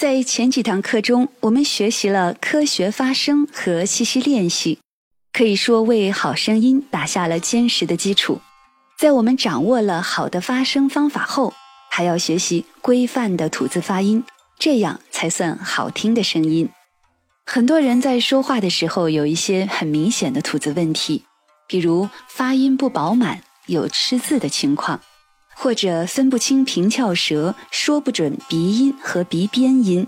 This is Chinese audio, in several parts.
在前几堂课中，我们学习了科学发声和气息练习，可以说为好声音打下了坚实的基础。在我们掌握了好的发声方法后，还要学习规范的吐字发音，这样才算好听的声音。很多人在说话的时候有一些很明显的吐字问题，比如发音不饱满，有吃字的情况。或者分不清平翘舌，说不准鼻音和鼻边音，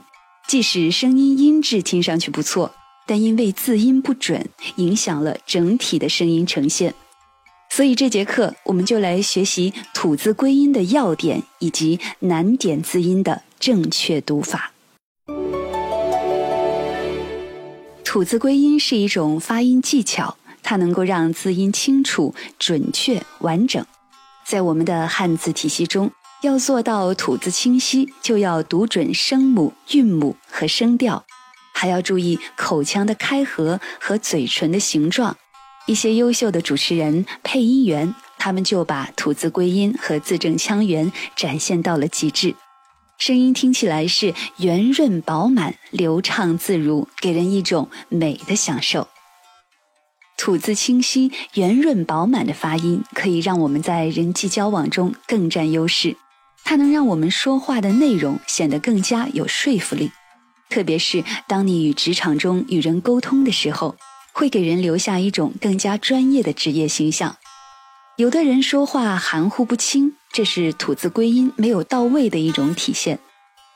即使声音音质听上去不错，但因为字音不准，影响了整体的声音呈现。所以这节课我们就来学习吐字归音的要点以及难点字音的正确读法。吐字归音是一种发音技巧，它能够让字音清楚、准确、完整。在我们的汉字体系中，要做到吐字清晰，就要读准声母、韵母和声调，还要注意口腔的开合和嘴唇的形状。一些优秀的主持人、配音员，他们就把吐字归音和字正腔圆展现到了极致，声音听起来是圆润饱满、流畅自如，给人一种美的享受。吐字清晰、圆润饱满的发音，可以让我们在人际交往中更占优势。它能让我们说话的内容显得更加有说服力，特别是当你与职场中与人沟通的时候，会给人留下一种更加专业的职业形象。有的人说话含糊不清，这是吐字归音没有到位的一种体现；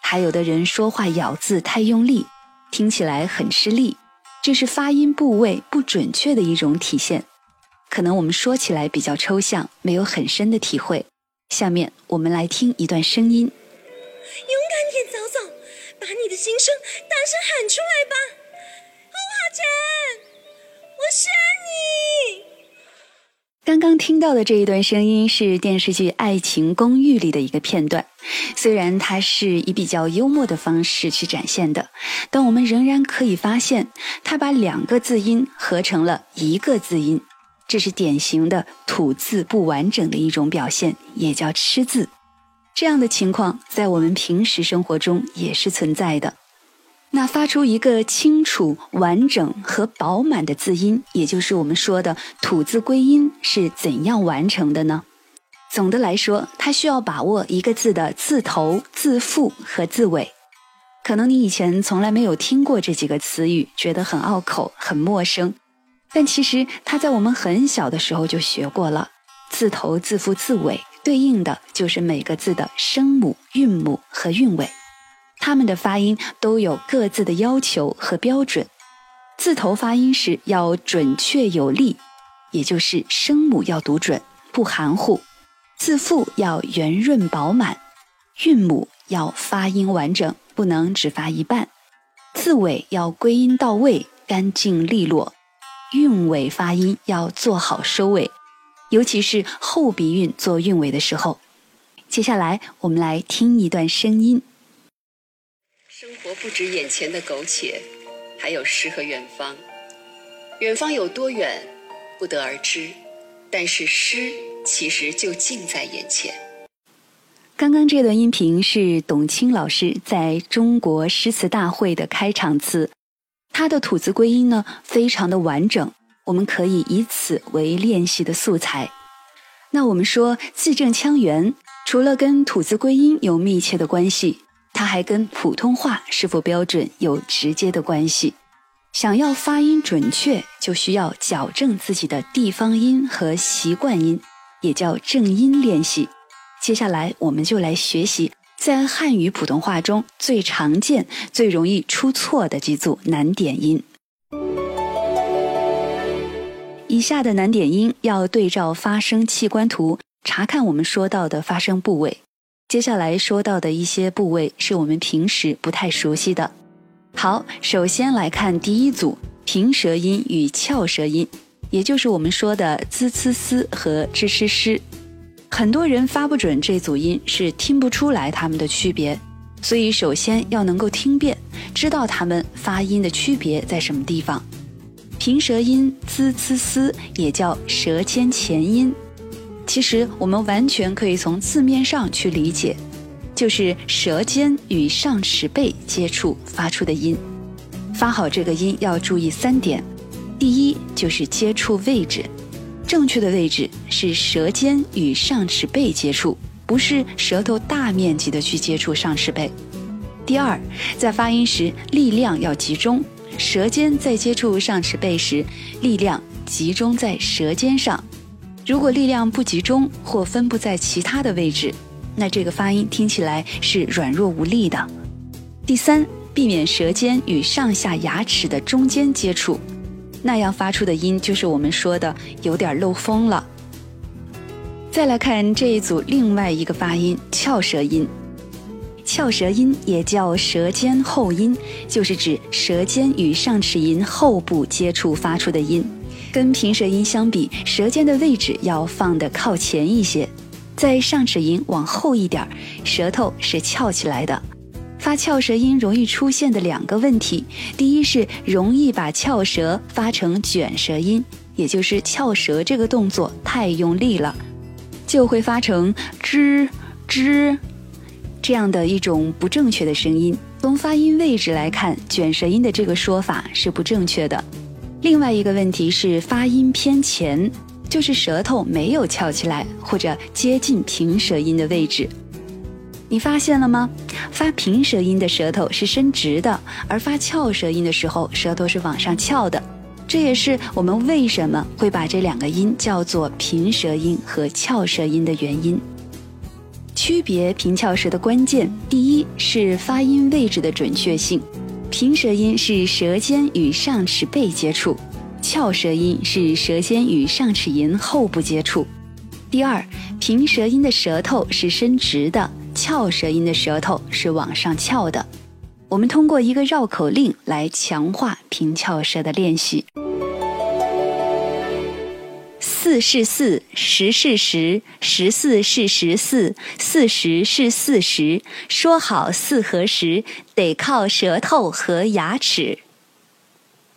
还有的人说话咬字太用力，听起来很吃力。这是发音部位不准确的一种体现，可能我们说起来比较抽象，没有很深的体会。下面我们来听一段声音：勇敢点，早早，把你的心声大声喊出来吧！欧华晨，我选你。刚刚听到的这一段声音是电视剧《爱情公寓》里的一个片段，虽然它是以比较幽默的方式去展现的，但我们仍然可以发现，它把两个字音合成了一个字音，这是典型的吐字不完整的一种表现，也叫吃字。这样的情况在我们平时生活中也是存在的。那发出一个清楚、完整和饱满的字音，也就是我们说的吐字归音，是怎样完成的呢？总的来说，它需要把握一个字的字头、字腹和字尾。可能你以前从来没有听过这几个词语，觉得很拗口、很陌生，但其实它在我们很小的时候就学过了。字头、字腹、字尾对应的就是每个字的声母、韵母和韵尾。他们的发音都有各自的要求和标准。字头发音时要准确有力，也就是声母要读准，不含糊；字腹要圆润饱满，韵母要发音完整，不能只发一半；字尾要归音到位，干净利落；韵尾发音要做好收尾，尤其是后鼻韵做韵尾的时候。接下来，我们来听一段声音。活不止眼前的苟且，还有诗和远方。远方有多远，不得而知，但是诗其实就近在眼前。刚刚这段音频是董卿老师在中国诗词大会的开场词，他的吐字归音呢非常的完整，我们可以以此为练习的素材。那我们说字正腔圆，除了跟吐字归音有密切的关系。它还跟普通话是否标准有直接的关系。想要发音准确，就需要矫正自己的地方音和习惯音，也叫正音练习。接下来，我们就来学习在汉语普通话中最常见、最容易出错的几组难点音。以下的难点音要对照发声器官图查看我们说到的发声部位。接下来说到的一些部位是我们平时不太熟悉的。好，首先来看第一组平舌音与翘舌音，也就是我们说的滋、呲、丝和吱、吃、诗。很多人发不准这组音，是听不出来它们的区别。所以首先要能够听辨，知道它们发音的区别在什么地方。平舌音滋、呲、丝也叫舌尖前音。其实我们完全可以从字面上去理解，就是舌尖与上齿背接触发出的音。发好这个音要注意三点：第一就是接触位置，正确的位置是舌尖与上齿背接触，不是舌头大面积的去接触上齿背。第二，在发音时力量要集中，舌尖在接触上齿背时，力量集中在舌尖上。如果力量不集中或分布在其他的位置，那这个发音听起来是软弱无力的。第三，避免舌尖与上下牙齿的中间接触，那样发出的音就是我们说的有点漏风了。再来看这一组另外一个发音翘舌音。翘舌音也叫舌尖后音，就是指舌尖与上齿龈后部接触发出的音。跟平舌音相比，舌尖的位置要放得靠前一些，在上齿龈往后一点，舌头是翘起来的。发翘舌音容易出现的两个问题，第一是容易把翘舌发成卷舌音，也就是翘舌这个动作太用力了，就会发成吱吱。这样的一种不正确的声音，从发音位置来看，卷舌音的这个说法是不正确的。另外一个问题是发音偏前，就是舌头没有翘起来或者接近平舌音的位置。你发现了吗？发平舌音的舌头是伸直的，而发翘舌音的时候，舌头是往上翘的。这也是我们为什么会把这两个音叫做平舌音和翘舌音的原因。区别平翘舌的关键，第一是发音位置的准确性。平舌音是舌尖与上齿背接触，翘舌音是舌尖与上齿龈后部接触。第二，平舌音的舌头是伸直的，翘舌音的舌头是往上翘的。我们通过一个绕口令来强化平翘舌的练习。四是四，十是十，十四是十四，四十是四十。说好四和十，得靠舌头和牙齿。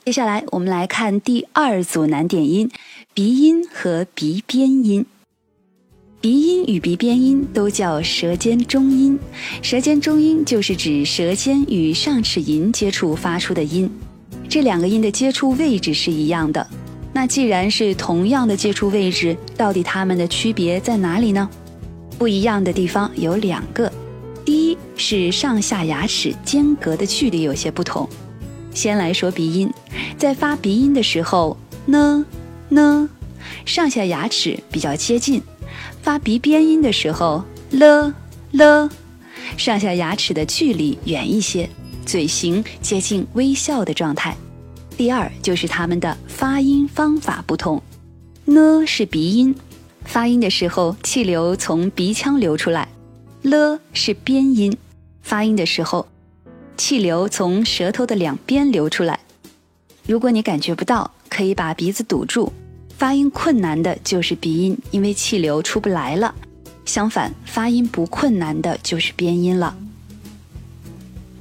接下来，我们来看第二组难点音：鼻音和鼻边音。鼻音与鼻边音都叫舌尖中音，舌尖中音就是指舌尖与上齿龈接触发出的音。这两个音的接触位置是一样的。那既然是同样的接触位置，到底它们的区别在哪里呢？不一样的地方有两个，第一是上下牙齿间隔的距离有些不同。先来说鼻音，在发鼻音的时候，呢呢，上下牙齿比较接近；发鼻边音的时候，了了，上下牙齿的距离远一些，嘴型接近微笑的状态。第二就是它们的发音方法不同，呢是鼻音，发音的时候气流从鼻腔流出来；了是边音，发音的时候气流从舌头的两边流出来。如果你感觉不到，可以把鼻子堵住，发音困难的就是鼻音，因为气流出不来了。相反，发音不困难的就是边音了。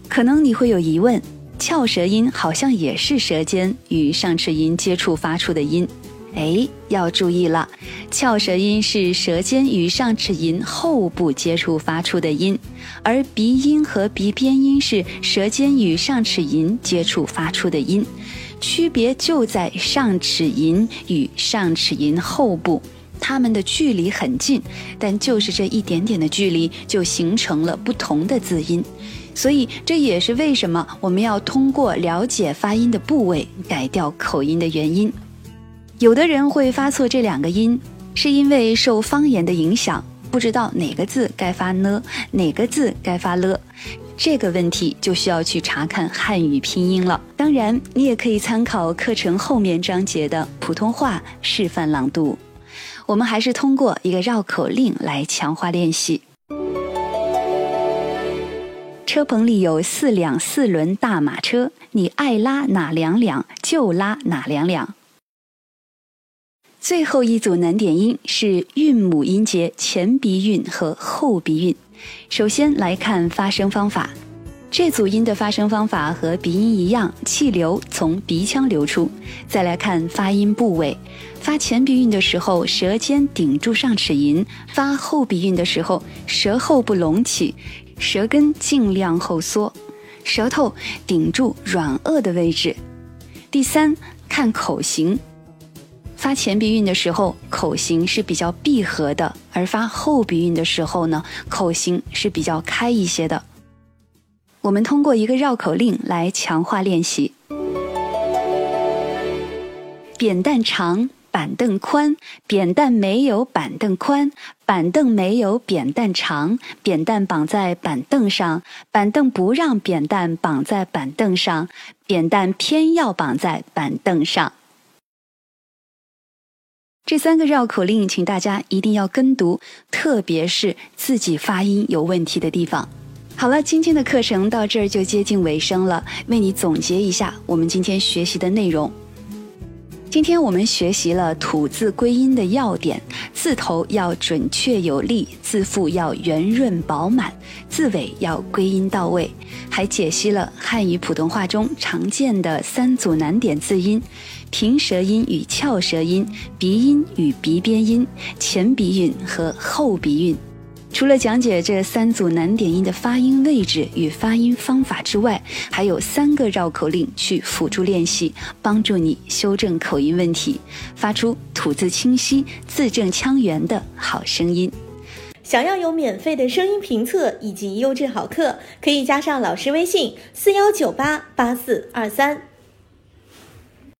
可能你会有疑问。翘舌音好像也是舌尖与上齿龈接触发出的音，哎，要注意了，翘舌音是舌尖与上齿龈后部接触发出的音，而鼻音和鼻边音是舌尖与上齿龈接触发出的音，区别就在上齿龈与上齿龈后部，它们的距离很近，但就是这一点点的距离就形成了不同的字音。所以这也是为什么我们要通过了解发音的部位改掉口音的原因。有的人会发错这两个音，是因为受方言的影响，不知道哪个字该发呢，哪个字该发了。这个问题就需要去查看汉语拼音了。当然，你也可以参考课程后面章节的普通话示范朗读。我们还是通过一个绕口令来强化练习。车棚里有四辆四轮大马车，你爱拉哪两辆就拉哪两辆。最后一组难点音是韵母音节前鼻韵和后鼻韵。首先来看发声方法，这组音的发声方法和鼻音一样，气流从鼻腔流出。再来看发音部位，发前鼻韵的时候，舌尖顶住上齿龈；发后鼻韵的时候，舌后部隆起。舌根尽量后缩，舌头顶住软腭的位置。第三，看口型。发前鼻韵的时候，口型是比较闭合的；而发后鼻韵的时候呢，口型是比较开一些的。我们通过一个绕口令来强化练习：扁担长，板凳宽，扁担没有板凳宽，板凳没有扁担长，扁担绑在板凳上，板凳不让扁担绑在板凳上，扁担偏要绑在板凳上。这三个绕口令，请大家一定要跟读，特别是自己发音有问题的地方。好了，今天的课程到这儿就接近尾声了，为你总结一下我们今天学习的内容。今天我们学习了吐字归音的要点：字头要准确有力，字腹要圆润饱满，字尾要归音到位。还解析了汉语普通话中常见的三组难点字音。平舌音与翘舌音、鼻音与鼻边音、前鼻韵和后鼻韵。除了讲解这三组难点音的发音位置与发音方法之外，还有三个绕口令去辅助练习，帮助你修正口音问题，发出吐字清晰、字正腔圆的好声音。想要有免费的声音评测以及优质好课，可以加上老师微信：四幺九八八四二三。